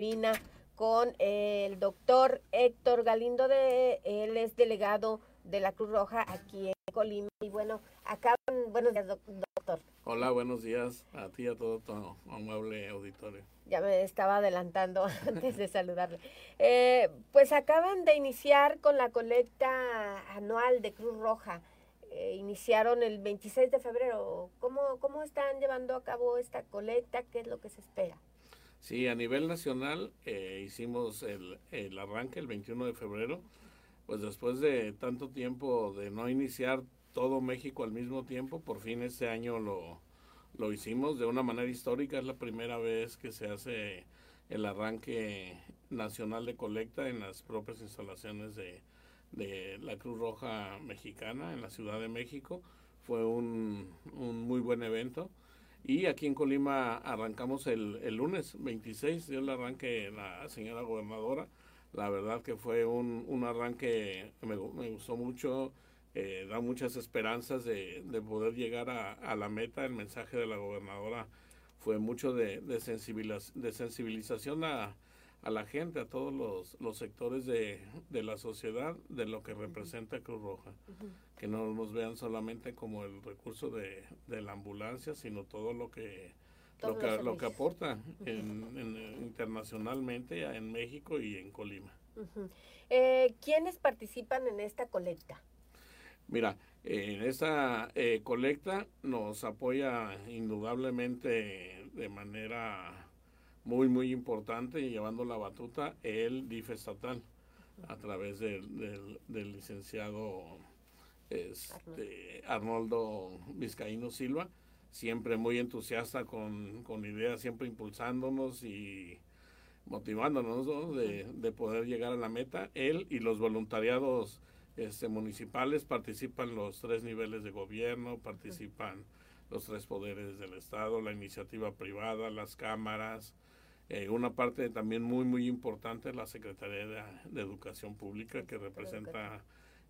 Lina con el doctor Héctor Galindo de él es delegado de la Cruz Roja aquí en Colima. Y bueno acaban buenos días doctor. Hola buenos días a ti y a todo tu amable auditorio. Ya me estaba adelantando antes de saludarle. Eh, pues acaban de iniciar con la colecta anual de Cruz Roja. Eh, iniciaron el 26 de febrero. Cómo cómo están llevando a cabo esta colecta qué es lo que se espera Sí, a nivel nacional eh, hicimos el, el, arranque el 21 de febrero, pues después de tanto tiempo de no iniciar todo México al mismo tiempo, por fin este año lo, lo hicimos de una manera histórica, es la primera vez que se hace el arranque nacional de colecta en las propias instalaciones de, de la Cruz Roja Mexicana en la Ciudad de México. Fue un, un muy buen evento y aquí en Colima arrancamos el, el lunes 26, dio el arranque la señora gobernadora. La verdad que fue un, un arranque que me, me gustó mucho, eh, da muchas esperanzas de, de poder llegar a, a, la meta. El mensaje de la gobernadora fue mucho de, de, sensibiliz de sensibilización a, a la gente, a todos los, los sectores de, de, la sociedad, de lo que representa Cruz Roja. Uh -huh. Que no nos vean solamente como el recurso de, de la ambulancia, sino todo lo que, lo que, lo que, aporta uh -huh. en, en, internacionalmente en México y en Colima. Uh -huh. eh, ¿Quiénes participan en esta colecta? Mira, en esta eh, colecta nos apoya indudablemente de manera muy, muy importante y llevando la batuta el DIF estatal a través del, del, licenciado este, Arnoldo Vizcaíno Silva, siempre muy entusiasta con, con ideas, siempre impulsándonos y motivándonos ¿no? de, de, poder llegar a la meta. Él y los voluntariados este, municipales participan los tres niveles de gobierno, participan los tres poderes del Estado, la iniciativa privada, las cámaras, eh, una parte también muy, muy importante, la Secretaría de, de Educación Pública, que representa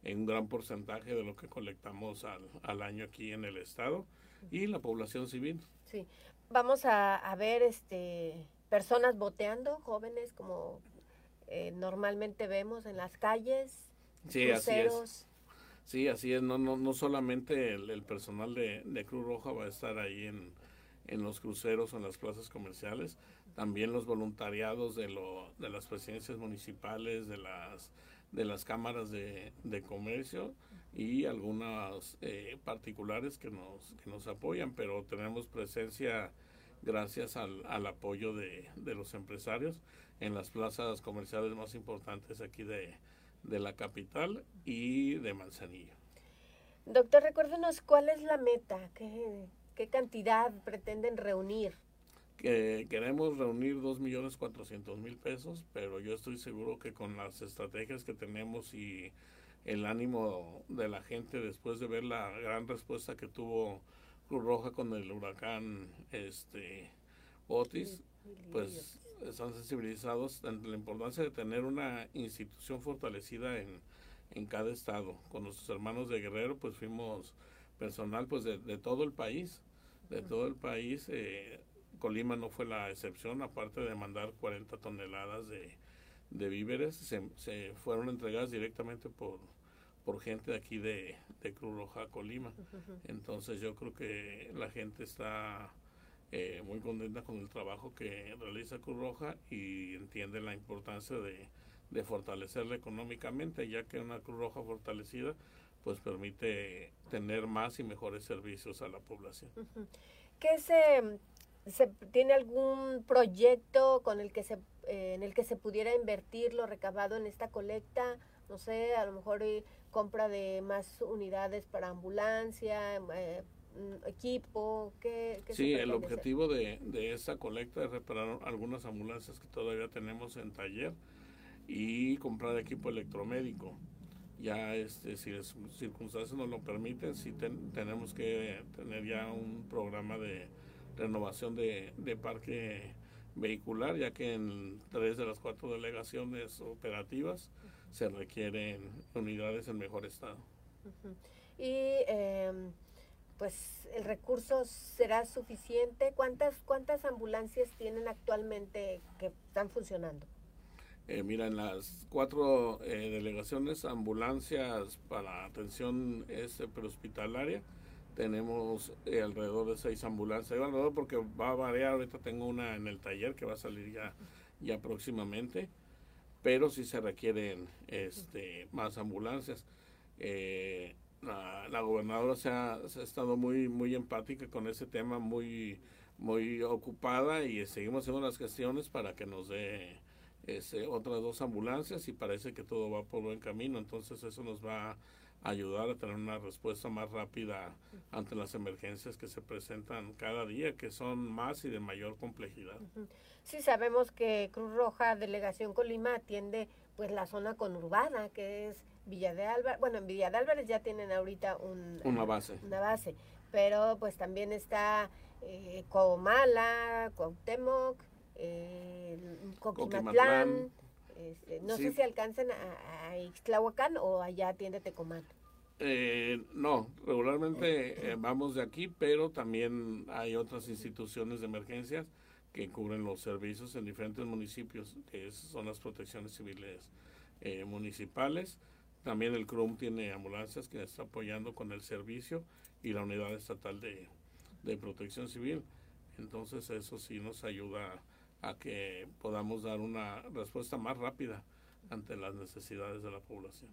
en un gran porcentaje de lo que colectamos al, al, año aquí en el Estado, y la población civil. Sí, vamos a, a ver este, personas boteando, jóvenes como eh, normalmente vemos en las calles, sí, cruceros. Así es. Sí, así es, no, no, no solamente el, el personal de, de Cruz Roja va a estar ahí en, en los cruceros o en las plazas comerciales, también los voluntariados de, lo, de las presidencias municipales, de las, de las cámaras de, de comercio y algunas eh, particulares que nos, que nos apoyan, pero tenemos presencia gracias al, al apoyo de, de, los empresarios en las plazas comerciales más importantes aquí de, de la capital y de Manzanillo. Doctor, recuérdenos cuál es la meta, ¿Qué, qué cantidad pretenden reunir. Que queremos reunir dos millones cuatrocientos mil pesos, pero yo estoy seguro que con las estrategias que tenemos y el ánimo de la gente después de ver la gran respuesta que tuvo Cruz Roja con el huracán este Otis, pues están sensibilizados ante la importancia de tener una institución fortalecida en, en cada estado. Con nuestros hermanos de Guerrero, pues fuimos personal pues de, de todo el país, de todo el país. Eh, Colima no fue la excepción, aparte de mandar 40 toneladas de, de víveres, se, se, fueron entregadas directamente por, por gente de aquí de, de Cruz Roja Colima. Entonces yo creo que la gente está eh, muy contenta con el trabajo que realiza Cruz Roja y entiende la importancia de, de fortalecerla económicamente, ya que una Cruz Roja fortalecida pues permite tener más y mejores servicios a la población. ¿Qué se, se, tiene algún proyecto con el que se eh, en el que se pudiera invertir lo recabado en esta colecta? No sé, a lo mejor eh, compra de más unidades para ambulancia, eh, equipo, ¿qué, qué Sí, el objetivo de, de esta colecta es reparar algunas ambulancias que todavía tenemos en taller y comprar equipo electromédico ya este, si las circunstancias nos lo permiten, si ten, tenemos que tener ya un programa de renovación de, de, parque vehicular, ya que en tres de las cuatro delegaciones operativas se requieren unidades en mejor estado. Uh -huh. Y eh, pues el recurso será suficiente. ¿Cuántas, cuántas ambulancias tienen actualmente que están funcionando? Eh, mira, en las cuatro eh, delegaciones, ambulancias para atención este, prehospitalaria, tenemos eh, alrededor de seis ambulancias. alrededor porque va a variar, ahorita tengo una en el taller que va a salir ya, ya próximamente, pero sí se requieren este, más ambulancias. La, gobernadora se ha, se ha, estado muy, muy empática con ese tema, muy, muy ocupada y seguimos haciendo las gestiones para que nos dé este, otras dos ambulancias y parece que todo va por buen camino. Entonces eso nos va a ayudar a tener una respuesta más rápida ante las emergencias que se presentan cada día, que son más y de mayor complejidad. Sí, sabemos que Cruz Roja, Delegación Colima, atiende pues la zona conurbada, que es Villa de Álvarez. Bueno, en Villa de Álvarez ya tienen ahorita una base. Una base, pero pues también está eh, Comala, Cuauhtémoc, eh, Coquimatlán, este, no sé si alcanzan a, a, Ixtlahuacán o allá atiende Tecomán. Eh, no, regularmente eh, vamos de aquí, pero también hay otras instituciones de emergencias que cubren los servicios en diferentes municipios, que son las protecciones civiles eh, municipales. También el CRUM tiene ambulancias que está apoyando con el servicio y la unidad estatal de, de protección civil. Entonces eso sí nos ayuda a que podamos dar una respuesta más rápida ante las necesidades de la población.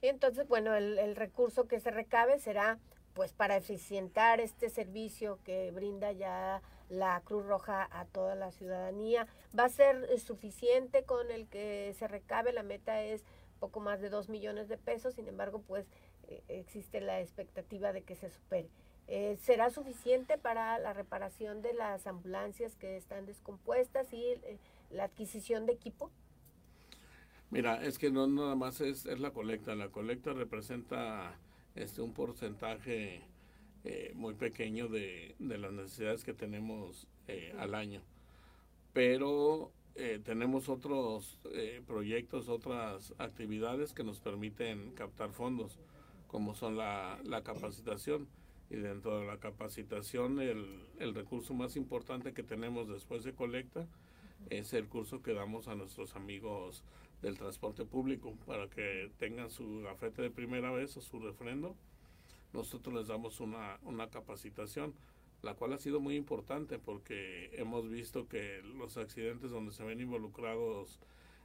Y entonces, bueno, el, recurso que se recabe será pues para eficientar este servicio que brinda ya la Cruz Roja a toda la ciudadanía. ¿Va a ser suficiente con el que se recabe? La meta es poco más de dos millones de pesos, sin embargo, pues eh, existe la expectativa de que se supere. Eh, ¿Será suficiente para la reparación de las ambulancias que están descompuestas y eh, la adquisición de equipo? Mira, es que no nada más es, es la colecta. La colecta representa este un porcentaje eh, muy pequeño de, de, las necesidades que tenemos al año. Pero tenemos otros proyectos, otras actividades que nos permiten captar fondos, como son la, la capacitación y dentro de la capacitación el, el, recurso más importante que tenemos después de colecta es el curso que damos a nuestros amigos del transporte público para que tengan su gafete de primera vez o su refrendo. Nosotros les damos una, una capacitación, la cual ha sido muy importante porque hemos visto que los accidentes donde se ven involucrados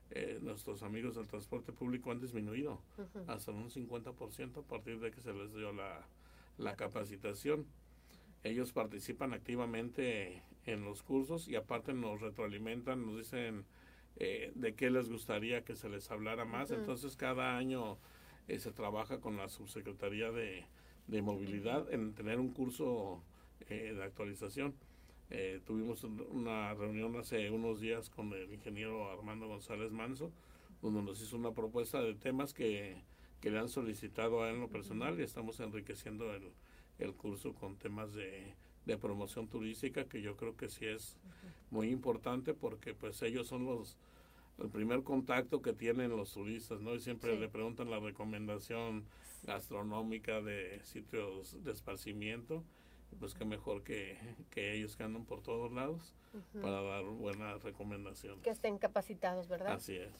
eh, nuestros amigos del transporte público han disminuido hasta un 50% a partir de que se les dio la, la capacitación. Ellos participan activamente en los cursos y aparte nos retroalimentan, nos dicen eh, de qué les gustaría que se les hablara más. Entonces cada año eh, se trabaja con la subsecretaría de, de movilidad en tener un curso eh, de actualización. tuvimos una reunión hace unos días con el ingeniero Armando González Manso, donde nos hizo una propuesta de temas que que le han solicitado a él en lo personal y estamos enriqueciendo el, el curso con temas de, de, promoción turística que yo creo que sí es muy importante porque pues ellos son los el primer contacto que tienen los turistas, ¿no? Y siempre le preguntan la recomendación gastronómica de sitios de esparcimiento pues qué mejor que, que, ellos que andan por todos lados para dar buenas recomendaciones. Que estén capacitados, ¿verdad? Así es.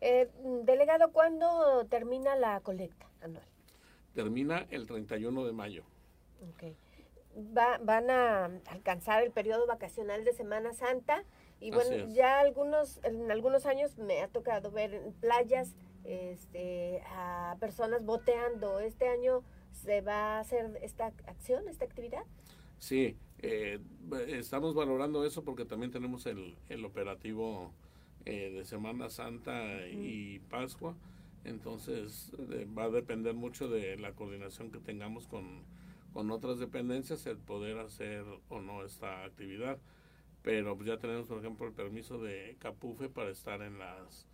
Eh, delegado, ¿cuándo termina la colecta anual? Termina el 31 de mayo. Okay. Va, van a alcanzar el periodo vacacional de Semana Santa y bueno, ya algunos, en algunos años me ha tocado ver en playas este, a personas boteando. Este año se va a hacer esta acción, esta actividad? Sí, eh, estamos valorando eso porque también tenemos el, el operativo eh, de Semana Santa y Pascua, entonces va a depender mucho de la coordinación que tengamos con, con otras dependencias el poder hacer o no esta actividad. Pero ya tenemos, por ejemplo, el permiso de Capufe para estar en las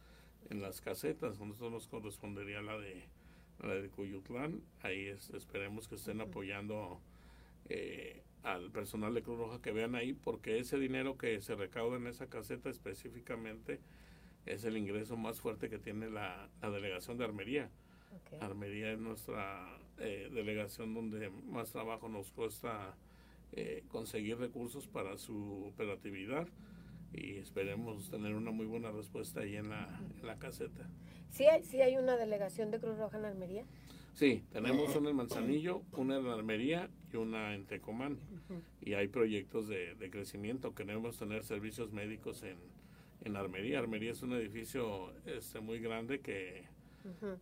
en las casetas. A nosotros nos correspondería la de la de Cuyutlán. Ahí esperemos que estén apoyando eh, al personal de Cruz Roja que vean ahí, porque ese dinero que se recauda en esa caseta específicamente es el ingreso más fuerte que tiene la, delegación de Armería. Armería es nuestra eh, delegación donde más trabajo nos cuesta eh, conseguir recursos para su operatividad y esperemos tener una muy buena respuesta ahí en la, en la caseta. ¿Sí hay, ¿Sí hay una delegación de Cruz Roja en Almería? Sí, tenemos una en Manzanillo, una en Almería y una en Tecomán. Y hay proyectos de, de, crecimiento. Queremos tener servicios médicos en, en Armería. Armería es un edificio este, muy grande que,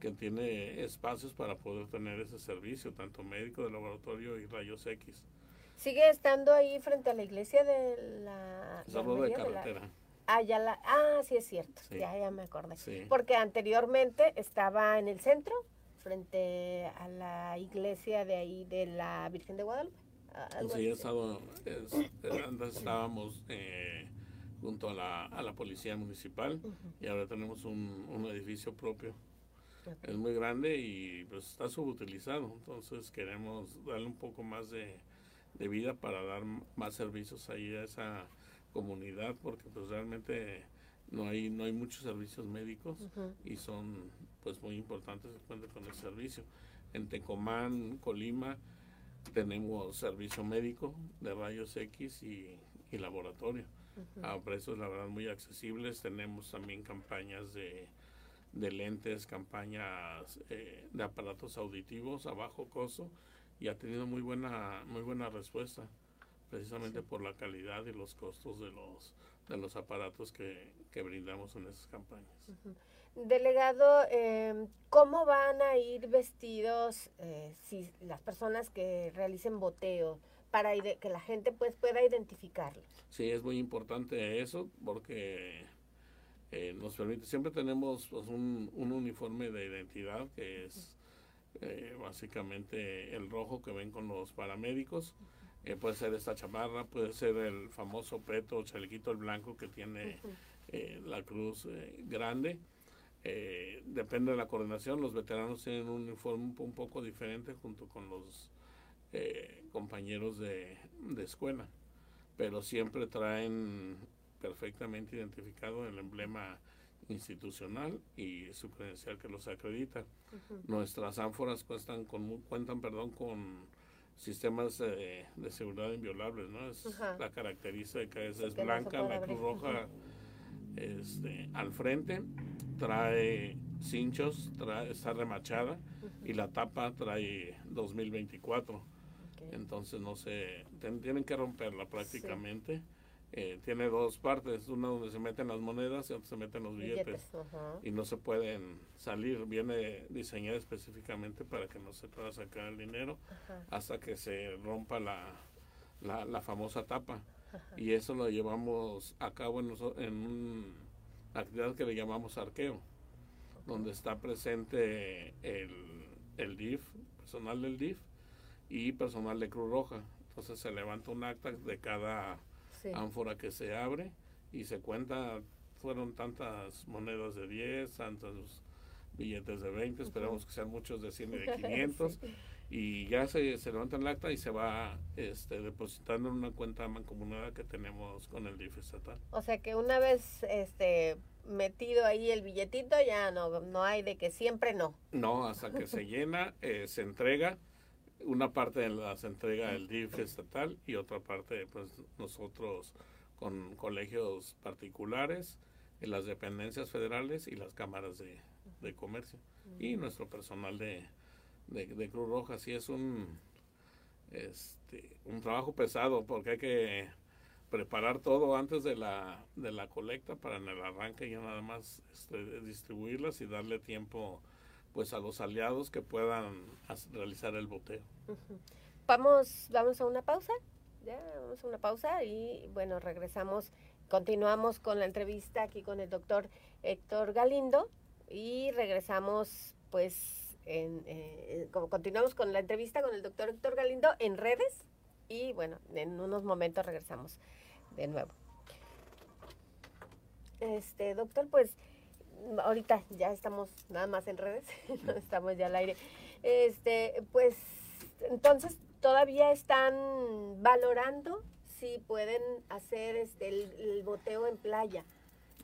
que tiene espacios para poder tener ese servicio, tanto médico, de laboratorio y rayos X. ¿Sigue estando ahí frente a la iglesia de la... de carretera. Ah, ya la... ah, sí es cierto, ya, ya me acordé. Porque anteriormente estaba en el centro, frente a la iglesia de ahí de la Virgen de Guadalupe. Sí, estado, antes estábamos eh, junto a la, a la policía municipal y ahora tenemos un, un edificio propio. Es muy grande y pues está subutilizado, entonces queremos darle un poco más de, de vida para dar más servicios ahí a esa comunidad porque pues realmente no hay no hay muchos servicios médicos y son pues muy importantes con el servicio. En Tecomán, Colima, tenemos servicio médico de rayos X y, laboratorio a precios la verdad muy accesibles. Tenemos también campañas de, de lentes, campañas eh, de aparatos auditivos a bajo costo y ha tenido muy buena muy buena respuesta precisamente por la calidad y los costos de los de los aparatos que, que brindamos en esas campañas. Delegado, eh, ¿cómo van a ir vestidos eh, si las personas que realicen boteo para que la gente pues pueda identificarlos? Sí, es muy importante eso porque eh, nos permite, siempre tenemos pues, un, un, uniforme de identidad que es eh, básicamente el rojo que ven con los paramédicos. Eh, puede ser esta chamarra, puede ser el famoso peto o chalequito el blanco que tiene eh, la cruz grande. depende de la coordinación, los veteranos tienen un uniforme un poco diferente junto con los compañeros de, de escuela, pero siempre traen perfectamente identificado el emblema institucional y su credencial que los acredita. Nuestras ánforas cuestan con, cuentan perdón, con sistemas de, seguridad inviolables, ¿no? Es la característica es, es blanca, la cruz roja este, al frente, trae cinchos, trae, está remachada y la tapa trae 2024. Entonces no se, tienen que romperla prácticamente. Eh, tiene dos partes, una donde se meten las monedas y otra se meten los billetes, y no se pueden salir, viene diseñada específicamente para que no se pueda sacar el dinero hasta que se rompa la, la, famosa tapa. Y eso lo llevamos a cabo en, en una actividad que le llamamos arqueo, donde está presente el, el DIF, personal del DIF y personal de Cruz Roja, entonces se levanta un acta de cada ánfora que se abre y se cuenta, fueron tantas monedas de 10, tantos billetes de 20, esperamos que sean muchos de 100 y de 500. Y ya se, se levanta el acta y se va este, depositando en una cuenta mancomunada que tenemos con el DIF estatal. O sea que una vez este, metido ahí el billetito, ya no, no hay de que siempre no. No, hasta que se llena, eh, se entrega una parte de las entrega el DIF estatal y otra parte pues nosotros con colegios particulares, en las dependencias federales y las cámaras de, comercio y nuestro personal de, de, Cruz Roja. Sí es un, este, un trabajo pesado porque hay que preparar todo antes de la, de la colecta para en el arranque ya nada más este, distribuirlas y darle tiempo pues a los aliados que puedan realizar el boteo. Vamos, vamos a una pausa, ya, vamos a una pausa y bueno, regresamos, continuamos con la entrevista aquí con el doctor Héctor Galindo y regresamos pues en, eh, continuamos con la entrevista con el doctor Héctor Galindo en redes y bueno, en unos momentos regresamos de nuevo. Este, doctor, pues ahorita ya estamos nada más en redes, no estamos ya al aire. Este, pues entonces todavía están valorando si pueden hacer este el, boteo en playa.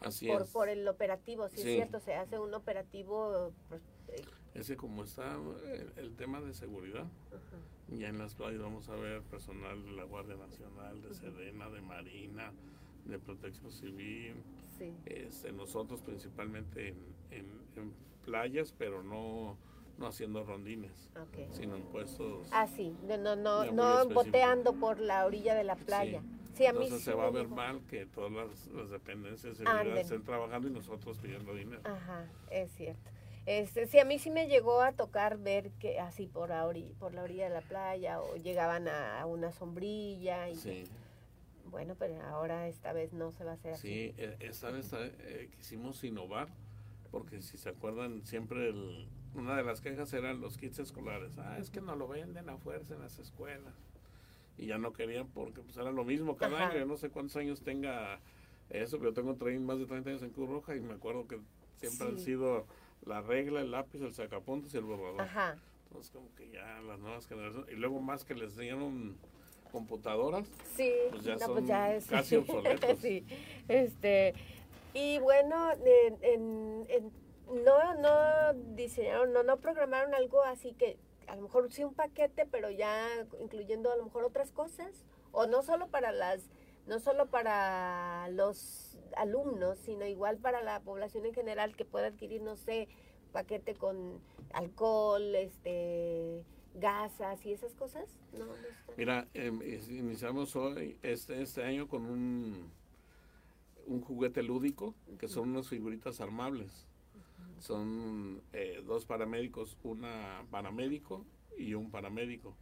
Así por, Por el operativo, si es cierto, se hace un operativo. Pues, eh, ese como está el, tema de seguridad. Ya en las playas vamos a ver personal de la Guardia Nacional, de Sedena, de Marina, de Protección Civil. Este, nosotros principalmente en, playas, pero no no haciendo rondines, sino en puestos. Ah, sí, no, no, no, boteando por la orilla de la playa. Sí. a Entonces se va a ver mal que todas las, dependencias de seguridad estén trabajando y nosotros pidiendo dinero. Ajá, es cierto. Este, sí, a mí sí me llegó a tocar ver que así por, la orilla, por la orilla de la playa o llegaban a, una sombrilla. Y, sí. Bueno, pero ahora esta vez no se va a hacer así. Sí, e, esta vez eh, quisimos innovar porque si se acuerdan siempre el, una de las quejas eran los kits escolares. Ah, es que no lo venden a fuerza en las escuelas. Y ya no querían porque pues era lo mismo cada año. Yo no sé cuántos años tenga eso, pero tengo más de 30 años en Cruz Roja y me acuerdo que siempre han sido la regla, el lápiz, el sacapuntas y el borrador. Ajá. Entonces, como que ya las nuevas generaciones. Y luego más que les dieron computadoras. Sí, pues ya pues son casi obsoletos. sí. Este, y bueno, en, no, no diseñaron, no, no programaron algo así que a lo mejor sí un paquete, pero ya incluyendo a lo mejor otras cosas. O no solo para las, no solo para los alumnos, sino igual para la población en general que pueda adquirir, no sé, paquete con alcohol, este gasas y esas cosas? Mira, em, iniciamos hoy, este, este año con un, un juguete lúdico, que son unas figuritas armables. Son eh, dos paramédicos, una paramédico y un paramédico.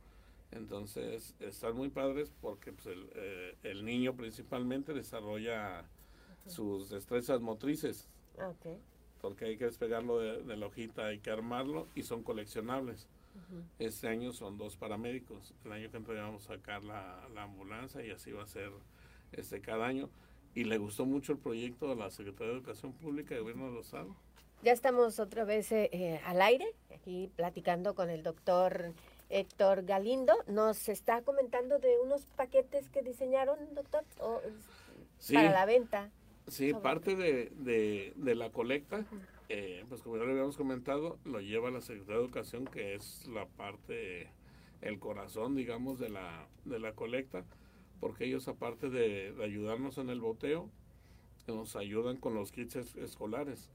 Entonces, están muy padres porque pues, el, eh, el niño principalmente desarrolla sus destrezas motrices. Porque hay que despegarlo de, la hojita, hay que armarlo y son coleccionables. Este año son dos paramédicos. El año que entra vamos a sacar la, ambulancia y así va a ser este cada año. Y le gustó mucho el proyecto de la Secretaría de Educación Pública y Gobierno de Estado. Ya estamos otra vez eh, eh, al aire, aquí platicando con el doctor Héctor Galindo. Nos está comentando de unos paquetes que diseñaron, doctor, para la venta. Sí, parte de, de, la colecta, eh, pues como ya lo habíamos comentado, lo lleva la Secretaría de Educación, que es la parte, el corazón, digamos, de la, de la colecta, porque ellos aparte de, ayudarnos en el boteo, nos ayudan con los kits escolares,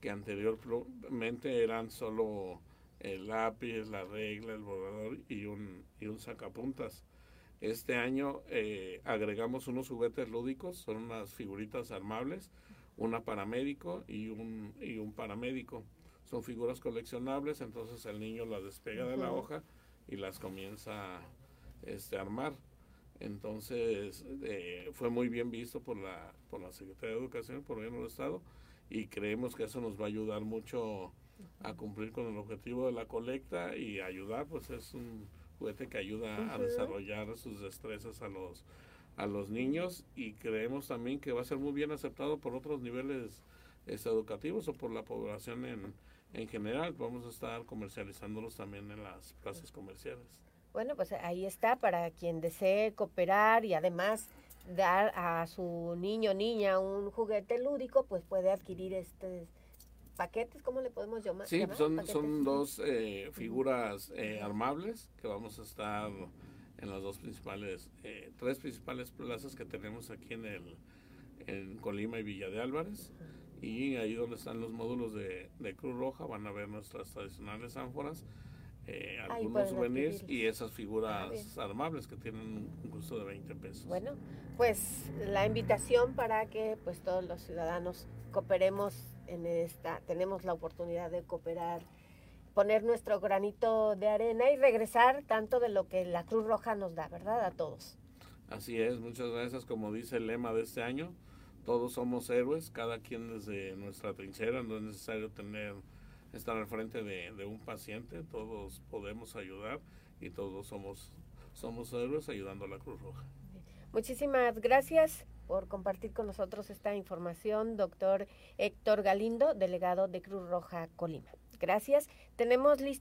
que anteriormente eran solo el lápiz, la regla, el borrador y un, y un sacapuntas. Este año eh, agregamos unos juguetes lúdicos, son unas figuritas armables, una paramédico y un, y un paramédico. Son figuras coleccionables, entonces el niño las despega de la hoja y las comienza este, a armar. Entonces eh, fue muy bien visto por la, por la Secretaría de Educación, por el Gobierno del Estado, y creemos que eso nos va a ayudar mucho a cumplir con el objetivo de la colecta y ayudar, pues es un juguete que ayuda a desarrollar sus destrezas a los a los niños y creemos también que va a ser muy bien aceptado por otros niveles este, educativos o por la población en, en general. Vamos a estar comercializándolos también en las plazas comerciales. Bueno, pues ahí está para quien desee cooperar y además dar a su niño o niña un juguete lúdico, pues puede adquirir este paquetes, ¿cómo le podemos llamar? Sí, son, son dos eh, figuras eh, armables que vamos a estar en las dos principales, eh, tres principales plazas que tenemos aquí en el en Colima y Villa de Álvarez. Y ahí donde están los módulos de, Cruz Roja van a ver nuestras tradicionales ánforas, algunos souvenirs y esas figuras ah, armables que tienen un costo de 20 pesos. Bueno, pues la invitación para que pues todos los ciudadanos cooperemos en esta, tenemos la oportunidad de cooperar, poner nuestro granito de arena y regresar tanto de lo que la Cruz Roja nos da, ¿verdad? A todos. Así es, muchas gracias. Como dice el lema de este año, todos somos héroes, cada quien desde nuestra trinchera, no es necesario tener estar al frente de, de un paciente, todos podemos ayudar y todos somos, somos héroes ayudando a la Cruz Roja. Muchísimas gracias por compartir con nosotros esta información, doctor Héctor Galindo, delegado de Cruz Roja Colima. Gracias. Tenemos listo